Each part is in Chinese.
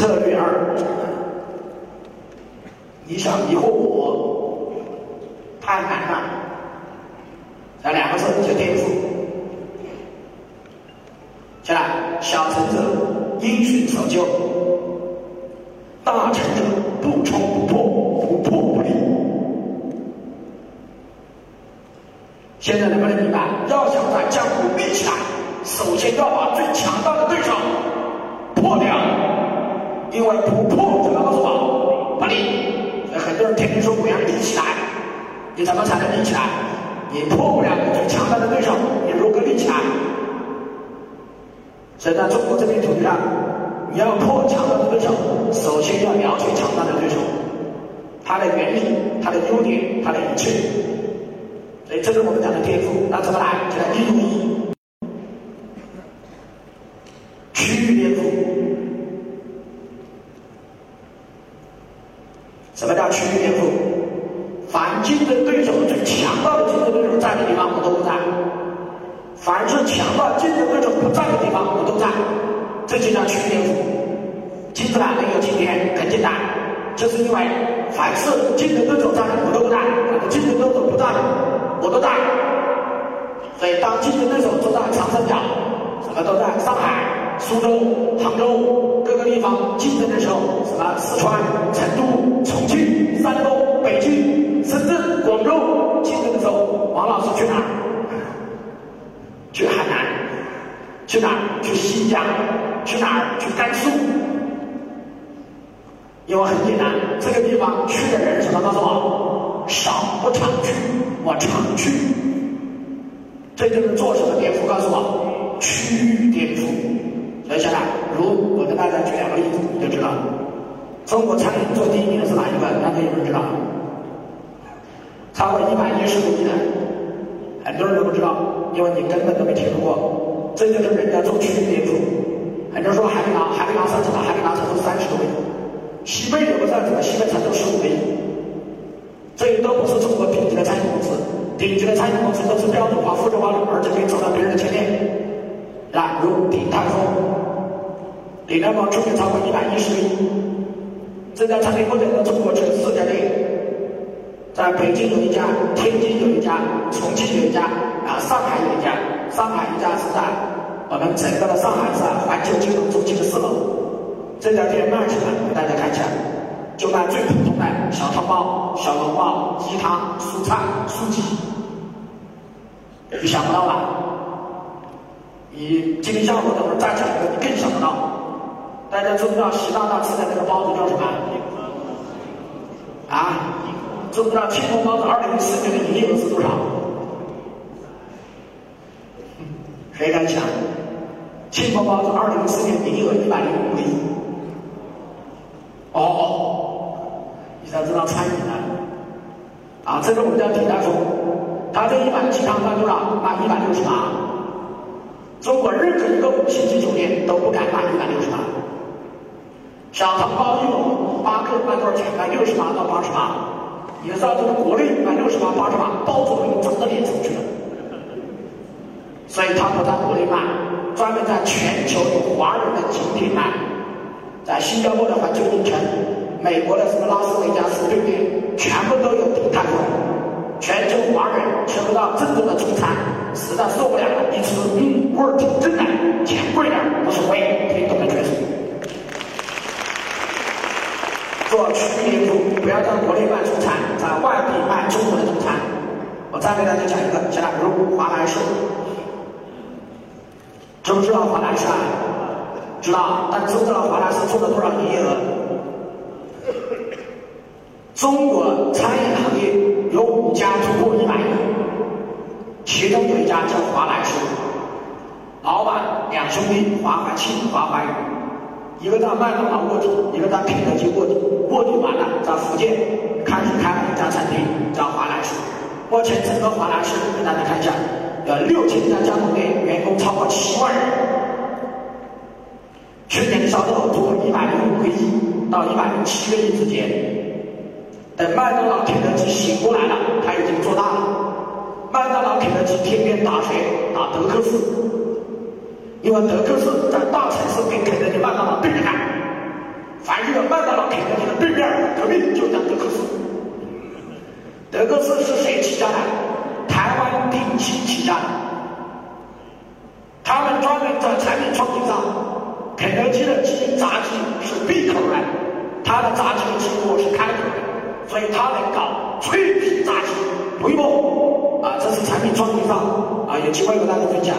策略二，你想迷惑我，太难了。这两个字就颠覆。下来，小成者因循守旧，大成者不冲不破，不破不立。现在能不能明白？要想在江湖立起来，首先要把最强大的对手，因为不破怎么告诉我？不立。很多人天天说我要立起来，你怎么才能立起来？你破不了你强大的对手，你如何立起来？所以在中国这片土地上，你要破强大的对手，首先要了解强大的对手，他的原理、他的优点、他的一切。所以这是我们讲的天赋。那怎么来？就来一如一，区域天赋。什么叫区域天赋？凡竞争对手最强大的竞争对手在的地方，我都不在；凡是强大竞争对手不在的地方，我都在。这就叫区域天赋。金子兰能有今天很简单，就是因为凡是竞争对手在的，我都不在；竞争对手不在，我都在。竞争对手都在长三角，什么都在上海、苏州、杭州各个地方竞争的时候，什么四川、成都、重庆、山东、北京。深圳、广州竞争的时候，王老师去哪儿？去海南？去哪？去新疆？去哪儿？去甘肃？因为很简单，这个地方去的人什么告诉我？少不常去，我常去。这就是做什么颠覆？告诉我，区域颠覆。所以现在，如我跟大家举两个例子，你就知道，中国餐饮做第一名的是哪一个？大家有没有知道？超过一百一十五亿的，很多人都不知道，因为你根本都没听说过。这就是人家做区域颠覆。很多人说海底捞，海底捞上怎么？海底捞才做三十多亿，西贝有个上怎么？西贝才做十五个亿。这些都不是顶级的餐饮公司都是标准化、复制化的，而且可以走到别人的前面。啊，如鼎泰丰，鼎泰丰去年超过一百一十亿。这家餐厅目前在中国只有四家店。在北京有一家，天津有一家，重庆有一家，啊，上海有一家。上海一家是在我们整个的上海市环球金融中心的四楼。这家店卖什么？给大家看一下，就卖最普通的小汤包、小笼包、鸡汤、蔬菜、素鸡。你想不到吧？你今天下午等会儿再讲一个，你更想不到。大家知不知道习大大吃的那个包子叫什么？啊？知不知道庆丰包子二零一四年的营业额是多少？谁敢想？庆丰包子二零一四年营业额一百零五个亿。哦，你才知道餐饮呢。啊，这个我们叫鼎泰丰，他这一碗鸡汤卖多少？卖一百六十八。中国任何一个五星级酒店都不敢卖一百六十八。小汤包一笼八个卖多少钱？卖六十八到八十八。也是按照国内卖六十八、八十八，包子都涨到脸上去了。所以他不在国内卖，专门在全球有华人的景点卖，在新加坡的环球影城、美国的什么拉斯维加斯对面，全部都有鼎泰丰。全球华人吃不到正宗的中餐，实在受不了了，一吃，嗯，味儿挺正的，钱贵点无所谓，可以懂得全。做区域店铺，不要在国内卖中餐，在外地卖中国的中餐。我再给大家讲一个，像如华莱士，知不知道华莱士啊？知道，但知不知道华莱士做了多少营业额？中国餐饮行业有五家突破一百亿，其中有一家叫华莱士，老板两兄弟华怀庆、华怀宇。一个在麦当劳卧底，一个在肯德基卧底。卧底完了，在福建开始开了一家餐厅，叫华莱士。目前整个华莱士给大家看一下，有六千家加盟店，员工超过七万人。去年的销售突破一百零五个亿到一百零七个亿之间。等麦当劳、肯德基醒过来了，他已经做大了。麦当劳、肯德基天天打谁？打德克士。因为德克士在大城市跟肯德基、麦当劳对着干，肯德基的对面，隔壁就叫德克士。德克士是谁起家的？台湾定期起家的。他们专门在产品创新上，肯德基的鸡炸鸡是闭口的，他的炸鸡的鸡窝是开口的，所以他能搞脆皮炸鸡，对不？啊，这是产品创新上啊，有机会跟大家分享。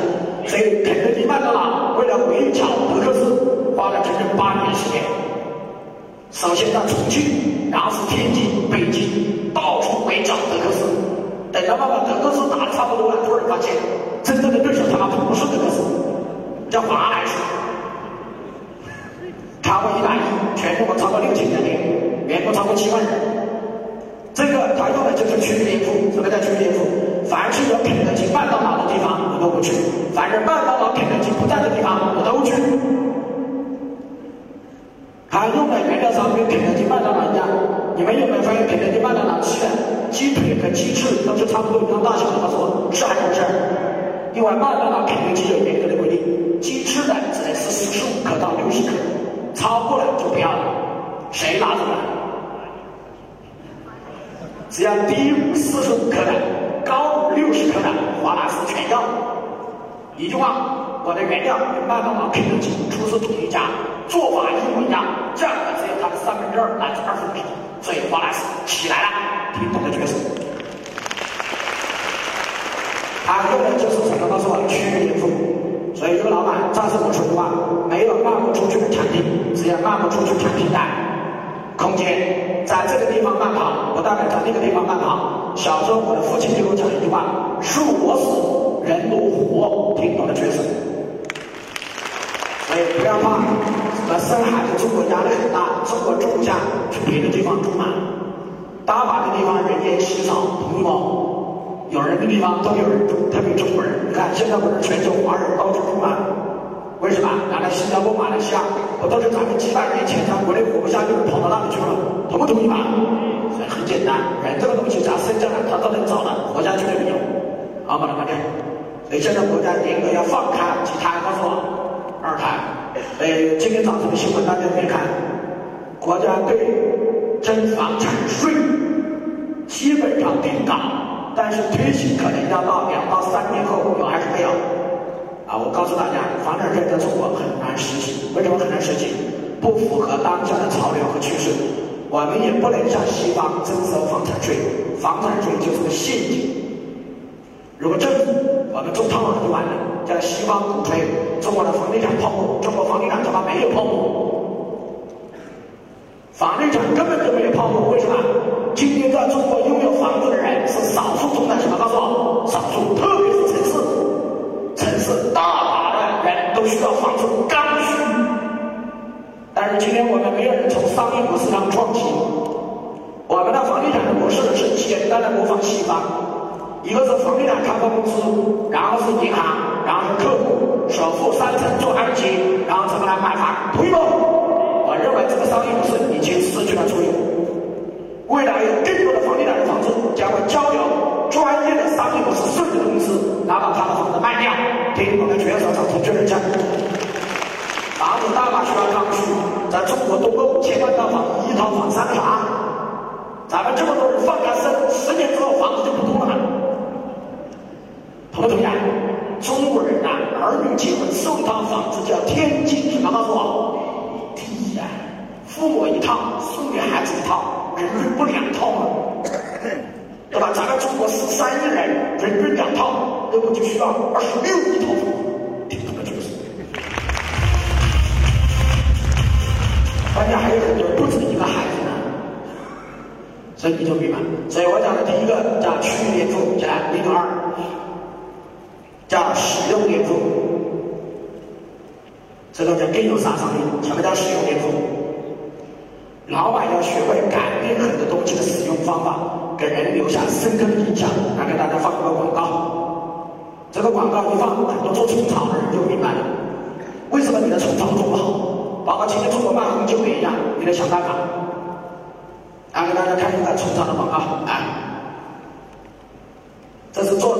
所以肯德基、麦当劳为了围剿德克士，花了整整八年时间。首先到重庆，然后是天津、北京，到处围剿德克士。等到把德克士打的差不多了，突然发现真正的对手他妈不是德克士，叫华莱士。超过一百亿，全中国超过六千人民，员工超过七万人。这个他用的就是区域连锁。什么叫区域连锁？凡是有肯德基、麦当劳的地方，我都不去；凡是麦当劳、肯德基不在的地方，我都去。他用的原料商跟肯德基、麦当劳一样，你们有没有发现肯德基、麦当劳吃的鸡腿和鸡翅都是差不多一样大小的？告诉我，是还是不是？因为麦当劳、肯德基有严格的规定，鸡翅呢只能是四十五克到六十克，超过了就不要了。谁拿走了？只要低于四十五克的、高于六十克的，华纳斯全要。一句话，我的原料跟麦当劳、肯德基出自同一家。做法一模一样，价格只有它的三分之二乃至二分之一，所以华莱士起来了，听懂的角色。他用的就是什么？告诉我，区域连锁。所以这个老板再次我说句话，没有卖不出去的产品，只有卖不出去产品的空间。在这个地方慢跑，不代表在那个地方慢跑。小时候我的父亲就给我讲一句话：树我死，人我活，听懂了，确实。所以不要怕。那生孩子，中国压力很大，中国种不下，去别的地方住嘛。大把的地方人烟稀少，同意不？有人的地方都有人住，特别中国人。你看现在不是全球华人到处住吗？为什么？拿来新加坡、马来西亚不都是咱们几百年前在国内活不下去，跑到那里去了？同不同意吧？所以很简单，人这个东西只要生下来，他都能找的，活下去的理由。好，把它看见。所以现在国家严格要放开几胎，告诉我，二胎。呃，今天早晨的新闻大家可以看，国家对征房产税基本上定岗，但是推行可能要到两到三年后有还是没有？啊，我告诉大家，房产税在中国很难实行，为什么很难实行？不符合当下的潮流和趋势。我们也不能向西方征收房产税，房产税就是个陷阱。如果政府我们中套了就完了。在西方鼓吹中国的房地产泡沫，中国房地产怎么没有泡沫，房地产根本就没有泡沫。为什么？今天在中国拥有房子的人是少数中的什么？告诉我，少数特，要房子，刚需。但是今天我们没有人从商业模式上创新，我们的房地产的模式是简单的模仿西方，一个是房地产开发公司，然后是银行。然后是客户首付三成做按揭，然后怎么来买房？同意不？我认为这个商业模式已经失去了作用。未来有更多的房地产的房子将会交由专业的商业模式设计的公司拿到他的房子卖掉，听我们全手掌声确认一下。房子大把需要刚需，在中国多个五千万套房，一套房三个啥？咱们这么多人放开生，十年之后房子就不多了。同不同意啊？中国人呐，儿女结婚送一套房子叫天经什么？告诉我，第一呀，父母一套，送给孩子一套，人均不两套吗？对吧？咱们中国十三亿人，人均两套，那么就需要二十六亿套房，所以你就明白。所以我讲的第一个叫区域连锁，叫零二。叫使用连锁，这个就更有杀伤力。什么叫使用连锁？老板要学会改变很多东西的使用方法，给人留下深刻的印象。来给大家放一个广告，这个广告一放，很多做虫草的人就明白了，为什么你的虫草做不好？包括今天中国卖红酒也一样，你得想办法。来给大家看一个虫草的广告，啊，这是做。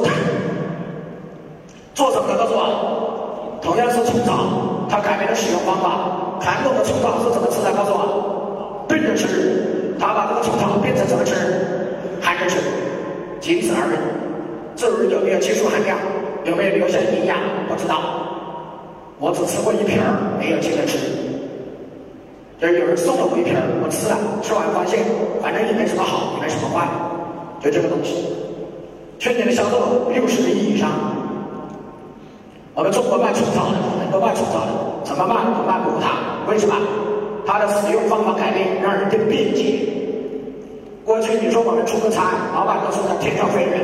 做什么的？告诉我，同样是虫草，它改变了使用方法。传统的虫草是怎么吃的？告诉我，炖着吃。它把这个冲茶变成怎么吃？含着吃，仅此而已。至于有没有技术含量，有没有留下营养，不知道。我只吃过一瓶，没有接着吃。就是有人送了我一瓶，我吃了，吃完发现反正也没什么好，也没什么坏，就这个东西。去年的销售六十个亿以上。我们中国卖虫草的，很多卖虫草的，怎么卖？卖不过它，为什么？它的使用方法改变，让人更便捷。过去你说我们出个差，老板都说他天上飞人，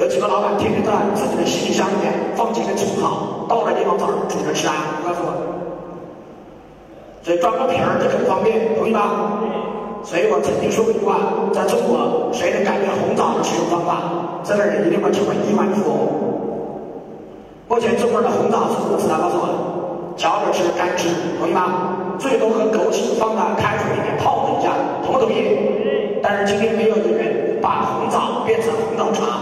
有几个老板天天在自己的行李箱里面放几根虫草，到了地方找主人吃啊？你告诉我。所以装个瓶儿就很方便，同意吗？所以我曾经说过一句话，在中国，谁能改变红枣的使用方法，这个人一定会成为亿万富翁。目前中国的红枣是怎么吃的？告诉我，嚼着吃，干吃，同意吗？最多和枸杞放在开水里面泡一下，同不同意？但是今天没有一个人把红枣变成红枣茶。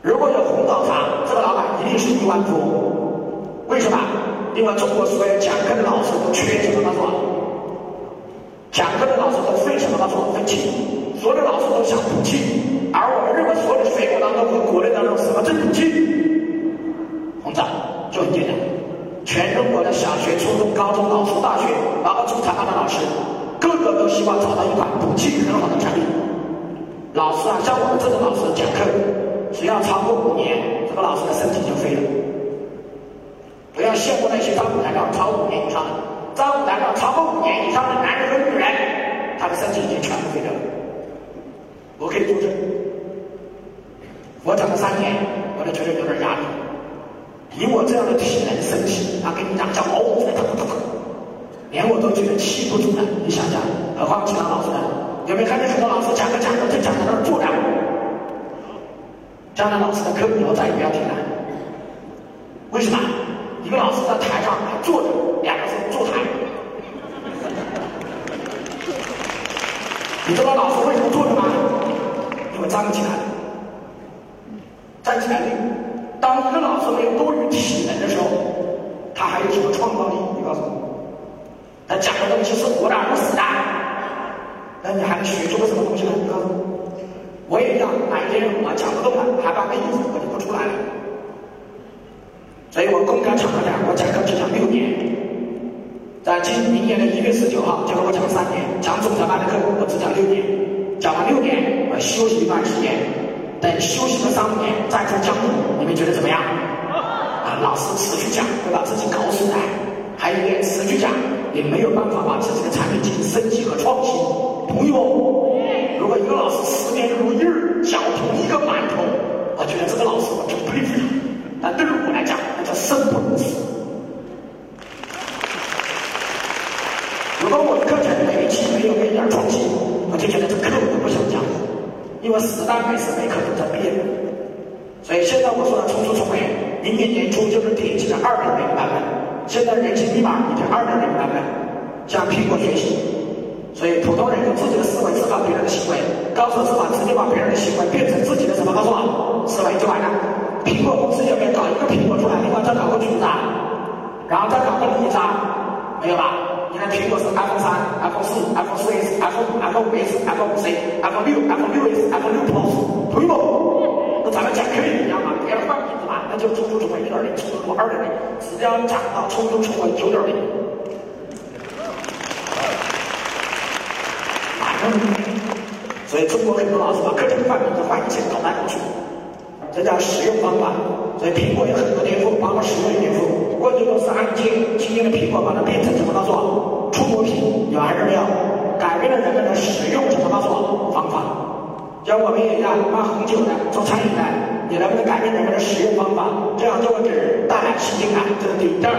如果有红枣茶，这个老板一定是亿万富翁。为什么？另外中国所有讲课的老师都缺什么？他说，讲课的老师都废什么？告诉我，废气。所有的老师都想补气。而我们认为所有的水果当中和国内当中什么最补气？红枣就很简单。全中国的小学、初中、高中老师、大学，然后中产班的老师，个个都希望找到一款补气很好的产品。老师啊，像我们这种老师讲课，只要超过五年，这个老师的身体就废了。不要羡慕那些在舞台上超五年以上的，在舞台上超过五年以上的男人和女人，他的身体已经全部废掉了。我可以作证。我讲了三年，我就觉得有点压力。以我这样的体能身体，啊，跟你讲讲，连我都觉得气不足了。你想想，何况其他老师呢？有没有看见很多老师讲着讲着就讲在那儿坐着？江南老师的课以后再也不要听了。为什么？一个老师在台上坐着，两个是坐台。你知道老师为什么坐着吗？因为站不起来。站起来的，当一个老师没有多余体能的时候，他还有什么创造力？你告诉我，他讲的东西是活的还是死的？那你还能学出个什么东西来？你告诉我，我也一样，哪一天我讲不动了，还把个衣服我就不出来了。所以我公开场合讲，我讲课只讲六年，在今明年的一月十九号，结果我讲三年，讲总裁班的课我只讲六年，讲完六年我休息一段时间。等休息个三五年再做讲义，你们觉得怎么样？啊，老师持续讲会把自己搞死的。还有一点，持续讲也没有办法把自己的产品进行升级和创新，同意不？如果一个老师十年如一日讲同一个馒头，我觉得这个老师我真佩服他。那对于我来讲，那叫生不如死。如果我的课程每一期没有一点创新，我就觉得这课我都不想讲。因为时代每时每刻都在变，所以现在我说的冲出重围，明年年初就是顶级的二点零版本。现在人性密码已经二点零版本，向苹果学习。所以普通人用自己的思维思考别人的行为，高速思考直接把别人的行为变成自己的什么？告诉我，思维就完了。苹果公司有没有搞一个苹果出来，另外再搞个橘子，然后再搞个梨子？没有吧？你看苹果是 iPhone 三、iPhone 四、iPhone 四 S、iPhone 五、iPhone 五 S、iPhone 五 C、iPhone 六、iPhone 六 S、iPhone 六 Plus，同意不？那咱们讲课也一样嘛，别人换名字嘛，那就冲出重围一点零，冲出重围二点零，只要涨到冲出重围九点零。所以中国很多老师把课程换名字换一切搞来搞去，这叫使用方法。所以苹果有很多天赋，包括使用天赋。过去都是按键，今天的苹果把它变成什么？告诉我，触摸屏有还是没有？改变了人们的使用什么？告诉我方法。像我们也一样，卖红酒的，做餐饮的，你能不能改变人们的使用方法？这样就会给人带来新鲜感。这是第一，第二，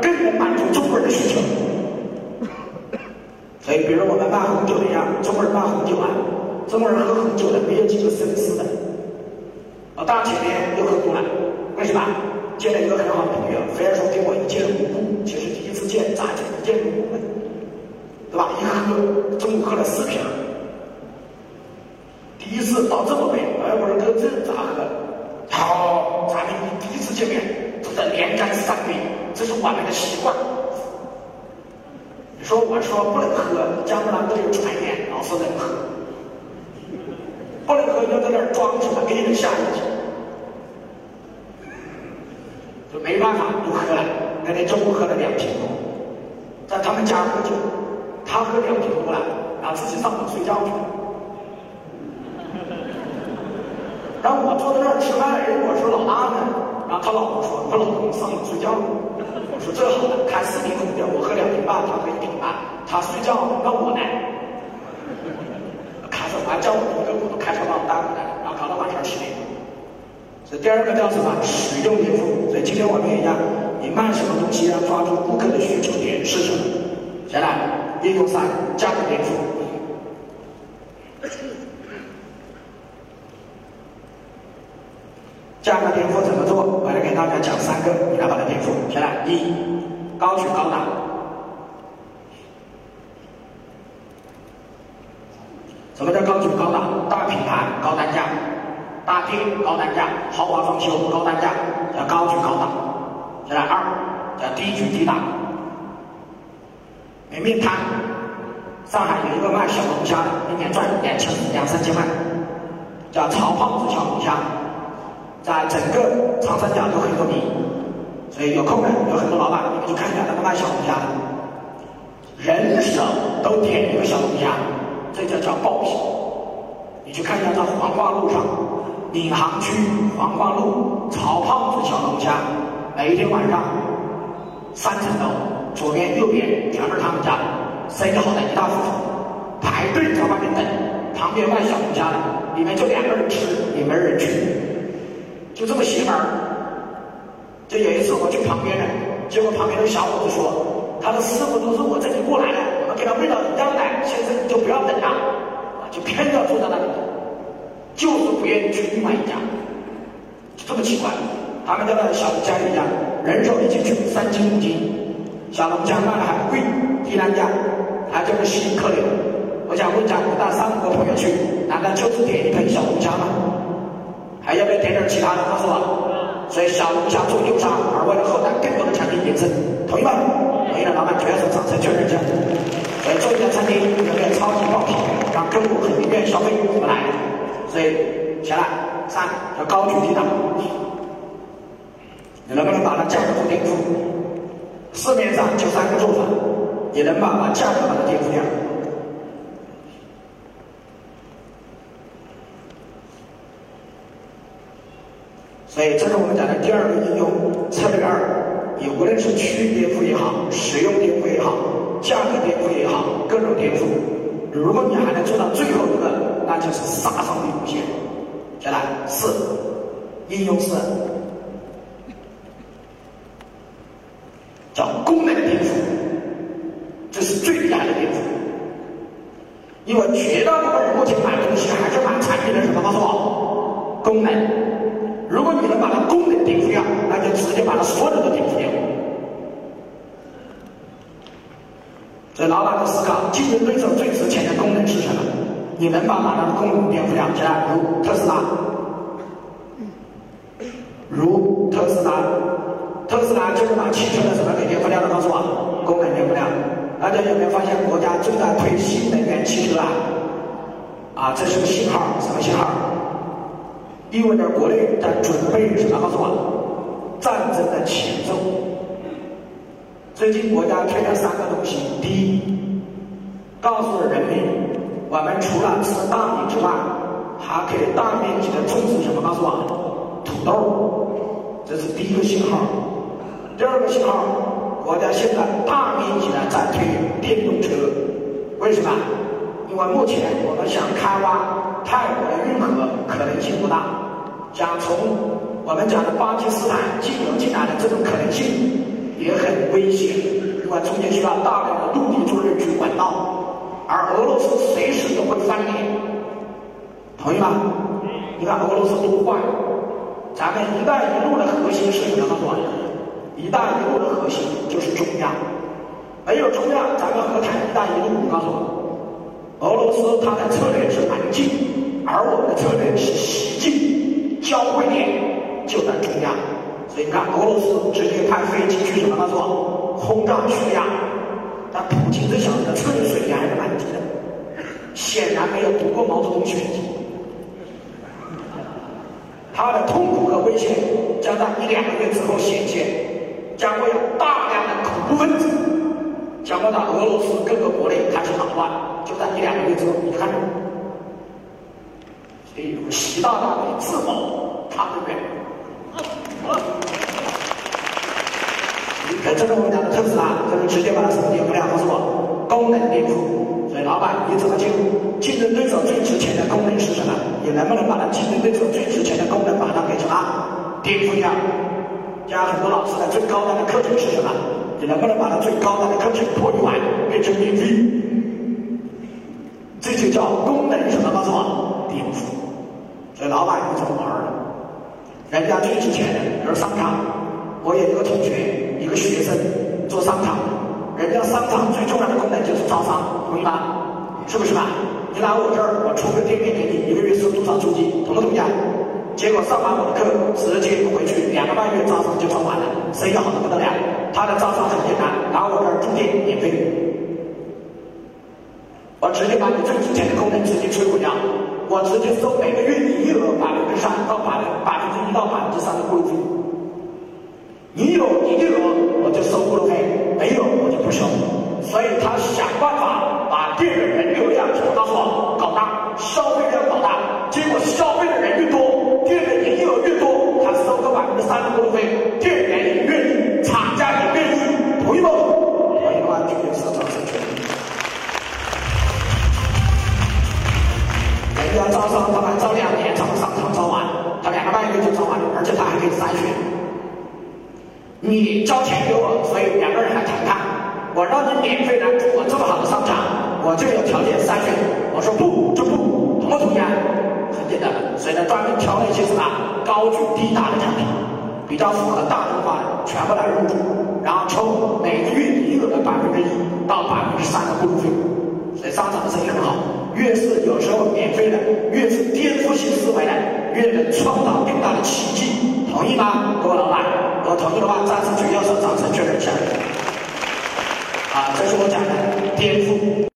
更能满足中国人的需求。所以，比如我们卖红酒的一样，中国人卖红酒啊，中国人喝红酒的没有几个绅士的。啊，当然前面又喝多了，为什么？见了一个很好的朋友，非要说给我一见如故。其实第一次见咋见一见如故呢？对吧？一喝，中午喝了四瓶。第一次倒这么杯，哎，我说哥这咋喝？好，咱们第一次见面，都在连干三杯，这是我们的习惯。你说我说不能喝，江不能都有传言，老是能喝，就在那儿装出来，给你们吓一跳，就没办法不喝了。那天中午喝了两瓶多，在他们家喝酒，他喝两瓶多了，然后自己上床睡觉去了。然后我坐在那儿吃饭，人我说老大呢，然后他老婆说他老公上床睡觉了。我说这好了，看视频空调，我喝两瓶半，他喝一瓶半，他睡觉，那我呢？开车还叫我一个骨头开车把我带回来，然后搞到晚上七点。这第二个叫什么？使用颠覆。所以今天我们也讲，你卖什么东西要抓住顾客的需求点是什么？下来，应用三，价格颠覆。价格颠覆怎么做？我来给大家讲三个，你来把它颠覆。先来，一，高举高打。高举高档？大品牌高单价，大店高单价，豪华装修高单价，叫高举高档。再来二，叫低举低档。面面摊，上海有一个卖小龙虾的，一年赚两千两三千万，叫曹胖子小龙虾。在整个长三角都很有名，所以有空的，有很多老板，你们去看一下，那个卖小龙虾的，人手都点一个小龙虾，这叫叫爆品。你去看一下，在黄花路上，闵行区黄花路曹胖子小龙虾，每天晚上三层楼，左边右边全是他们家的，生意好的一塌糊涂，排队在外面等，旁边卖小龙虾的，里面就两个人吃，也没人去。就这么邪门儿，就有一次我去旁边了，结果旁边的小伙子说，他的师傅都是我这里过来的，我们给他喂到一样的，先生你就不要等了，啊，就偏要坐在那里，就是不愿意去另外一家，这么奇怪。他们家的小龙虾一样，人手一进去三斤五斤，小龙虾卖的还不贵，低单价，还就是吸引客流。我想问一下，我带三五个朋友去，难道就是点一盆小龙虾吗？还要不要点点其他的？告诉我。所以小龙虾做优商，而为了后台更多的产品延伸，同意吗？同意的老板举手掌声确认一下。所以做一家餐厅有没有超级爆品，让客户很愿意消费？怎么来？所以下来三叫高举低档，你能不能把它价格做颠覆？市面上就三个做法，你能把把价格把它颠覆掉？所以这是我们讲的第二个应用策略二，你无论是区域颠覆也好，使用颠覆也好，价格颠覆也好，各种颠覆，如果你还能做到最后一个，那就是杀伤力无限。再来四，应用是，叫功能颠覆，这是最厉害的颠覆，因为绝大部分人目前买东西还是买产品的什么？告诉我，功能。如果你能把它功能颠覆掉，那就直接把它所有的都颠覆掉。所以老板的思考，竞争对手最值钱的功能是什么？你能把马达的功能颠覆掉？起来，如特斯拉，如特斯拉，特斯拉就是把汽车的什么给颠覆掉了？告诉我，功能颠覆掉。大家有没有发现国家正在推新能源汽车啊？啊，这是个信号，什么信号？意味着国内在准备什么？告诉我，战争的前奏。最近国家推了三个东西：第一，告诉人民，我们除了吃大米之外，还可以大面积的种植什么？告诉我，土豆。这是第一个信号。第二个信号，国家现在大面积的在推电动车。为什么？因为目前我们想开挖泰国的运河可能性不大。想从我们讲的巴基斯坦进口进来的这种可能性也很危险，因为中间需要大量的陆地作业去管道，而俄罗斯随时都会翻脸，同意吗？你看俄罗斯多坏，咱们“一带一路”的核心是什么？告诉我，“一带一路”的核心就是中亚，没有中亚，咱们何谈“一带一路”？你告诉我，俄罗斯它的策略是南进，而我们的策略是西进。交汇点就在中亚，所以你看俄罗斯直接派飞机去什么？他说轰炸叙利亚，但普京这小子的策略水平还是蛮低的，显然没有读过毛泽东选集。他的痛苦和危险将在一两个月之后显现，将会有大量的恐怖分子将会到俄罗斯各个国内开始捣乱，就在一两个月之后，你看，所以习大大的自保，他的远。这是我们家的特斯拉，就是直接把它手机不了，告诉我功能颠覆。所以老板，你怎么进入？竞争对手最值钱的功能是什么？你能不能把它竞争对手最值钱的功能把它给什么颠覆掉？加很多老师的最高端的课程是什么？你能不能把它最高端的课程破译完变成免费？这就叫功能什么？告诉我颠覆。所以老板你怎么玩的？人家最值钱的比如商场。我有一个同学，一个学生做商场，人家商场最重要的功能就是招商，同意吗？是不是吧？你来我这儿，我出个店面给你，一个月收多少租金？同不同意啊？结果上完我的课，直接回去两个半月招商就招完了，生意好的不得了。他的招商很简单，来我这儿住店免费，我直接把你最值钱的功能直接摧毁掉，我直接收每个月营业额百分之三到百分百分之一到百分之三的过路费。你有营业额，我就收过路费；没有，我就不收。所以他想办法把店的人流量，告诉我搞大，消费量搞大。结果消费的人越多，店的营业额越多，他收个百分之三的过路费，店员也愿意，厂家也愿意，同意不？同意的话，就有市场授权。人家招商，他们招两年才能商场招完，他两个半月就招完，而且他还可以筛选。你交钱给我，所以两个人来谈判。我让你免费来住我这么好的商场，我就有条件筛选。我说不就不，同不同意啊？很简单，所以呢，专门挑那些什么高举低打的产品，比较符合大众化的，全部来入驻，然后抽每个月营业额的百分之一到百分之三的过路费。所以商场的生意很好，越是有时候免费的，越是颠覆性思维的，越能创造更大的奇迹。同意吗，各位老板？我同意的话，再次举右手，掌声确认一下。啊，这是我讲的颠覆。